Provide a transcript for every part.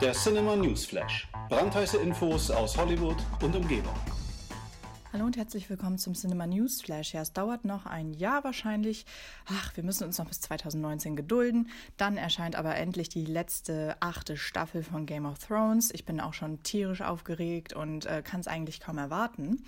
Der Cinema Newsflash. Brandheiße Infos aus Hollywood und Umgebung. Hallo und herzlich willkommen zum Cinema News Flash. Ja, es dauert noch ein Jahr wahrscheinlich. Ach, wir müssen uns noch bis 2019 gedulden. Dann erscheint aber endlich die letzte achte Staffel von Game of Thrones. Ich bin auch schon tierisch aufgeregt und äh, kann es eigentlich kaum erwarten.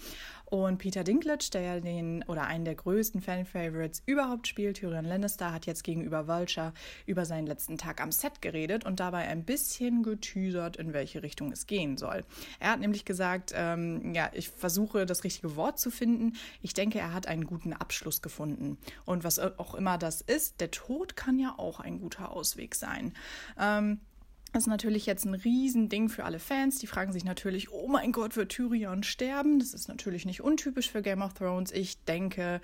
Und Peter Dinklage, der ja den oder einen der größten Fan-Favorites überhaupt spielt, Tyrion Lannister, hat jetzt gegenüber Vulture über seinen letzten Tag am Set geredet und dabei ein bisschen geteasert, in welche Richtung es gehen soll. Er hat nämlich gesagt, ähm, ja, ich versuche das richtige Wort zu finden. Ich denke, er hat einen guten Abschluss gefunden. Und was auch immer das ist, der Tod kann ja auch ein guter Ausweg sein. Ähm, das ist natürlich jetzt ein Riesending für alle Fans. Die fragen sich natürlich, oh mein Gott, wird Tyrion sterben? Das ist natürlich nicht untypisch für Game of Thrones. Ich denke,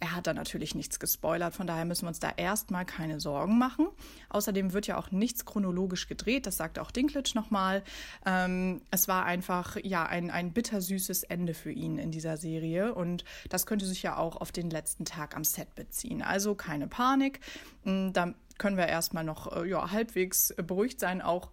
er hat da natürlich nichts gespoilert. Von daher müssen wir uns da erstmal keine Sorgen machen. Außerdem wird ja auch nichts chronologisch gedreht. Das sagt auch Dinklage nochmal. Ähm, es war einfach, ja, ein, ein bittersüßes Ende für ihn in dieser Serie. Und das könnte sich ja auch auf den letzten Tag am Set beziehen. Also keine Panik. Hm, da können wir erstmal noch äh, ja, halbwegs beruhigt sein, auch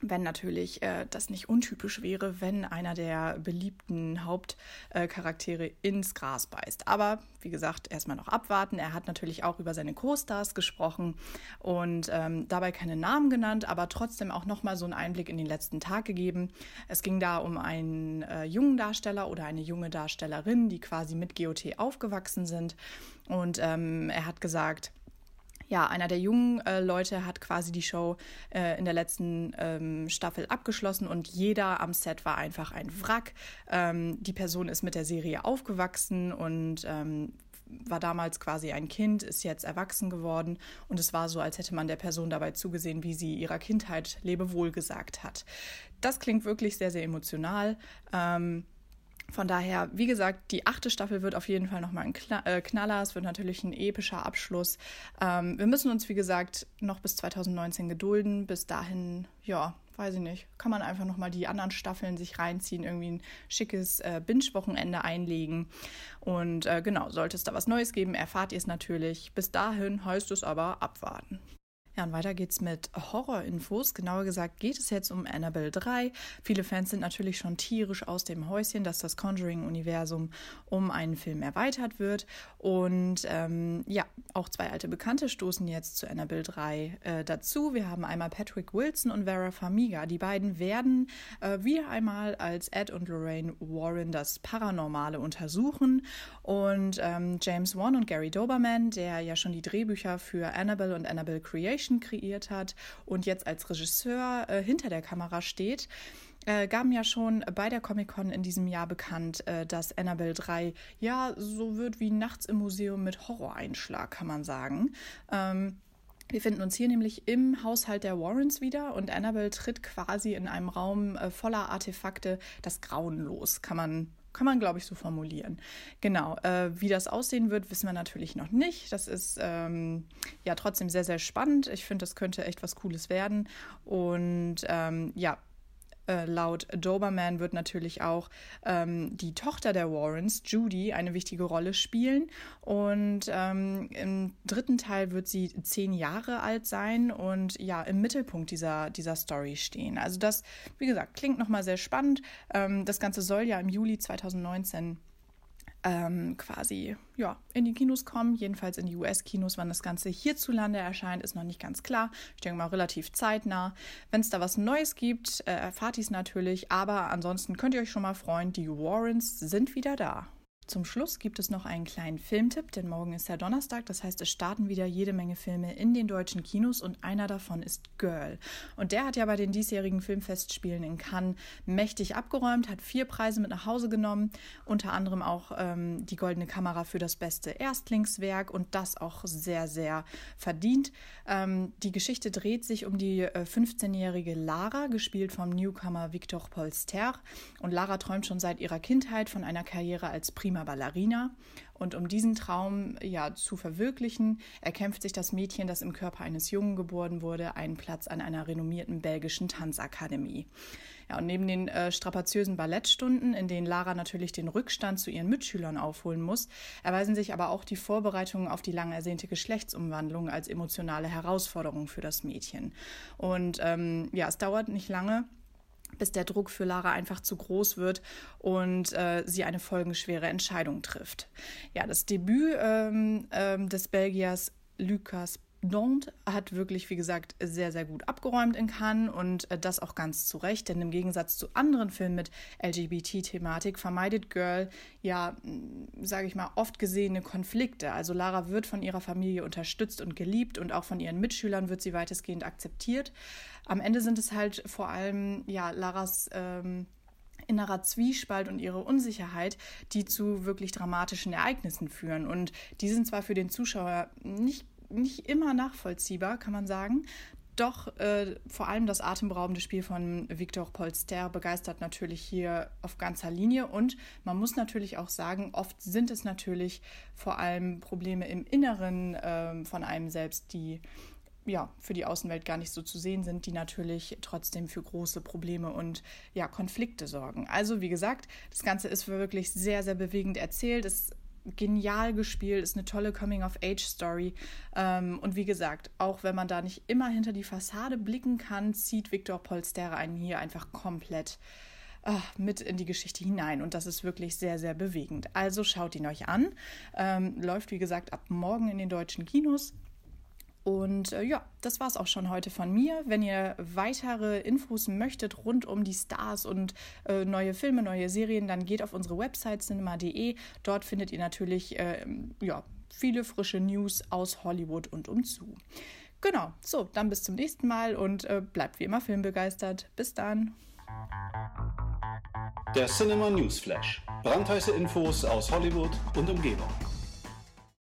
wenn natürlich äh, das nicht untypisch wäre, wenn einer der beliebten Hauptcharaktere äh, ins Gras beißt. Aber wie gesagt, erstmal noch abwarten. Er hat natürlich auch über seine Co-Stars gesprochen und ähm, dabei keine Namen genannt, aber trotzdem auch nochmal so einen Einblick in den letzten Tag gegeben. Es ging da um einen äh, jungen Darsteller oder eine junge Darstellerin, die quasi mit GOT aufgewachsen sind. Und ähm, er hat gesagt, ja, einer der jungen äh, Leute hat quasi die Show äh, in der letzten ähm, Staffel abgeschlossen und jeder am Set war einfach ein Wrack. Ähm, die Person ist mit der Serie aufgewachsen und ähm, war damals quasi ein Kind, ist jetzt erwachsen geworden und es war so, als hätte man der Person dabei zugesehen, wie sie ihrer Kindheit Lebewohl gesagt hat. Das klingt wirklich sehr, sehr emotional. Ähm, von daher, wie gesagt, die achte Staffel wird auf jeden Fall nochmal ein äh, Knaller. Es wird natürlich ein epischer Abschluss. Ähm, wir müssen uns, wie gesagt, noch bis 2019 gedulden. Bis dahin, ja, weiß ich nicht, kann man einfach nochmal die anderen Staffeln sich reinziehen, irgendwie ein schickes äh, Binge-Wochenende einlegen. Und äh, genau, sollte es da was Neues geben, erfahrt ihr es natürlich. Bis dahin heißt es aber abwarten. Ja, und weiter geht's mit Horror-Infos. Genauer gesagt geht es jetzt um Annabelle 3. Viele Fans sind natürlich schon tierisch aus dem Häuschen, dass das Conjuring-Universum um einen Film erweitert wird. Und ähm, ja, auch zwei alte Bekannte stoßen jetzt zu Annabelle 3 äh, dazu. Wir haben einmal Patrick Wilson und Vera Farmiga. Die beiden werden äh, wieder einmal als Ed und Lorraine Warren das Paranormale untersuchen. Und ähm, James Wan und Gary Doberman, der ja schon die Drehbücher für Annabelle und Annabelle Creation Fiction kreiert hat und jetzt als Regisseur äh, hinter der Kamera steht, äh, gaben ja schon bei der Comic-Con in diesem Jahr bekannt, äh, dass Annabelle 3 ja so wird wie Nachts im Museum mit Horroreinschlag, kann man sagen. Ähm, wir finden uns hier nämlich im Haushalt der Warrens wieder und Annabelle tritt quasi in einem Raum äh, voller Artefakte das Grauen los, kann man kann man, glaube ich, so formulieren. Genau. Äh, wie das aussehen wird, wissen wir natürlich noch nicht. Das ist ähm, ja trotzdem sehr, sehr spannend. Ich finde, das könnte echt was Cooles werden. Und ähm, ja, äh, laut Doberman wird natürlich auch ähm, die Tochter der Warrens, Judy, eine wichtige Rolle spielen. Und ähm, im dritten Teil wird sie zehn Jahre alt sein und ja, im Mittelpunkt dieser, dieser Story stehen. Also das, wie gesagt, klingt nochmal sehr spannend. Ähm, das Ganze soll ja im Juli 2019 ähm, quasi ja, in die Kinos kommen, jedenfalls in die US-Kinos. Wann das Ganze hierzulande erscheint, ist noch nicht ganz klar. Ich denke mal relativ zeitnah. Wenn es da was Neues gibt, äh, erfahrt ihr es natürlich. Aber ansonsten könnt ihr euch schon mal freuen, die Warrens sind wieder da. Zum Schluss gibt es noch einen kleinen Filmtipp, denn morgen ist ja Donnerstag, das heißt, es starten wieder jede Menge Filme in den deutschen Kinos und einer davon ist Girl. Und der hat ja bei den diesjährigen Filmfestspielen in Cannes mächtig abgeräumt, hat vier Preise mit nach Hause genommen, unter anderem auch ähm, die Goldene Kamera für das beste Erstlingswerk und das auch sehr, sehr verdient. Ähm, die Geschichte dreht sich um die äh, 15-jährige Lara, gespielt vom Newcomer Victor Polster. Und Lara träumt schon seit ihrer Kindheit von einer Karriere als Prima Prima Ballerina. Und um diesen Traum ja zu verwirklichen, erkämpft sich das Mädchen, das im Körper eines Jungen geboren wurde, einen Platz an einer renommierten belgischen Tanzakademie. Ja, und neben den äh, strapaziösen Ballettstunden, in denen Lara natürlich den Rückstand zu ihren Mitschülern aufholen muss, erweisen sich aber auch die Vorbereitungen auf die lang ersehnte Geschlechtsumwandlung als emotionale Herausforderung für das Mädchen. Und ähm, ja, es dauert nicht lange bis der Druck für Lara einfach zu groß wird und äh, sie eine folgenschwere Entscheidung trifft. Ja, das Debüt ähm, ähm, des Belgiers Lucas Nantes hat wirklich, wie gesagt, sehr, sehr gut abgeräumt in Cannes und äh, das auch ganz zu Recht, denn im Gegensatz zu anderen Filmen mit LGBT-Thematik vermeidet Girl ja, sage ich mal, oft gesehene Konflikte. Also Lara wird von ihrer Familie unterstützt und geliebt und auch von ihren Mitschülern wird sie weitestgehend akzeptiert. Am Ende sind es halt vor allem, ja, Laras. Ähm, innerer Zwiespalt und ihre Unsicherheit, die zu wirklich dramatischen Ereignissen führen. Und die sind zwar für den Zuschauer nicht nicht immer nachvollziehbar, kann man sagen. Doch äh, vor allem das atemberaubende Spiel von Victor Polster begeistert natürlich hier auf ganzer Linie. Und man muss natürlich auch sagen, oft sind es natürlich vor allem Probleme im Inneren äh, von einem selbst, die ja, für die Außenwelt gar nicht so zu sehen sind, die natürlich trotzdem für große Probleme und ja, Konflikte sorgen. Also, wie gesagt, das Ganze ist wirklich sehr, sehr bewegend erzählt. Es genial gespielt, ist eine tolle Coming-of-Age-Story. Ähm, und wie gesagt, auch wenn man da nicht immer hinter die Fassade blicken kann, zieht Victor Polster einen hier einfach komplett ach, mit in die Geschichte hinein. Und das ist wirklich sehr, sehr bewegend. Also schaut ihn euch an. Ähm, läuft, wie gesagt, ab morgen in den deutschen Kinos. Und äh, ja, das war es auch schon heute von mir. Wenn ihr weitere Infos möchtet rund um die Stars und äh, neue Filme, neue Serien, dann geht auf unsere Website cinema.de. Dort findet ihr natürlich äh, ja, viele frische News aus Hollywood und umzu. Genau, so, dann bis zum nächsten Mal und äh, bleibt wie immer filmbegeistert. Bis dann. Der Cinema News Flash. Brandheiße Infos aus Hollywood und Umgebung.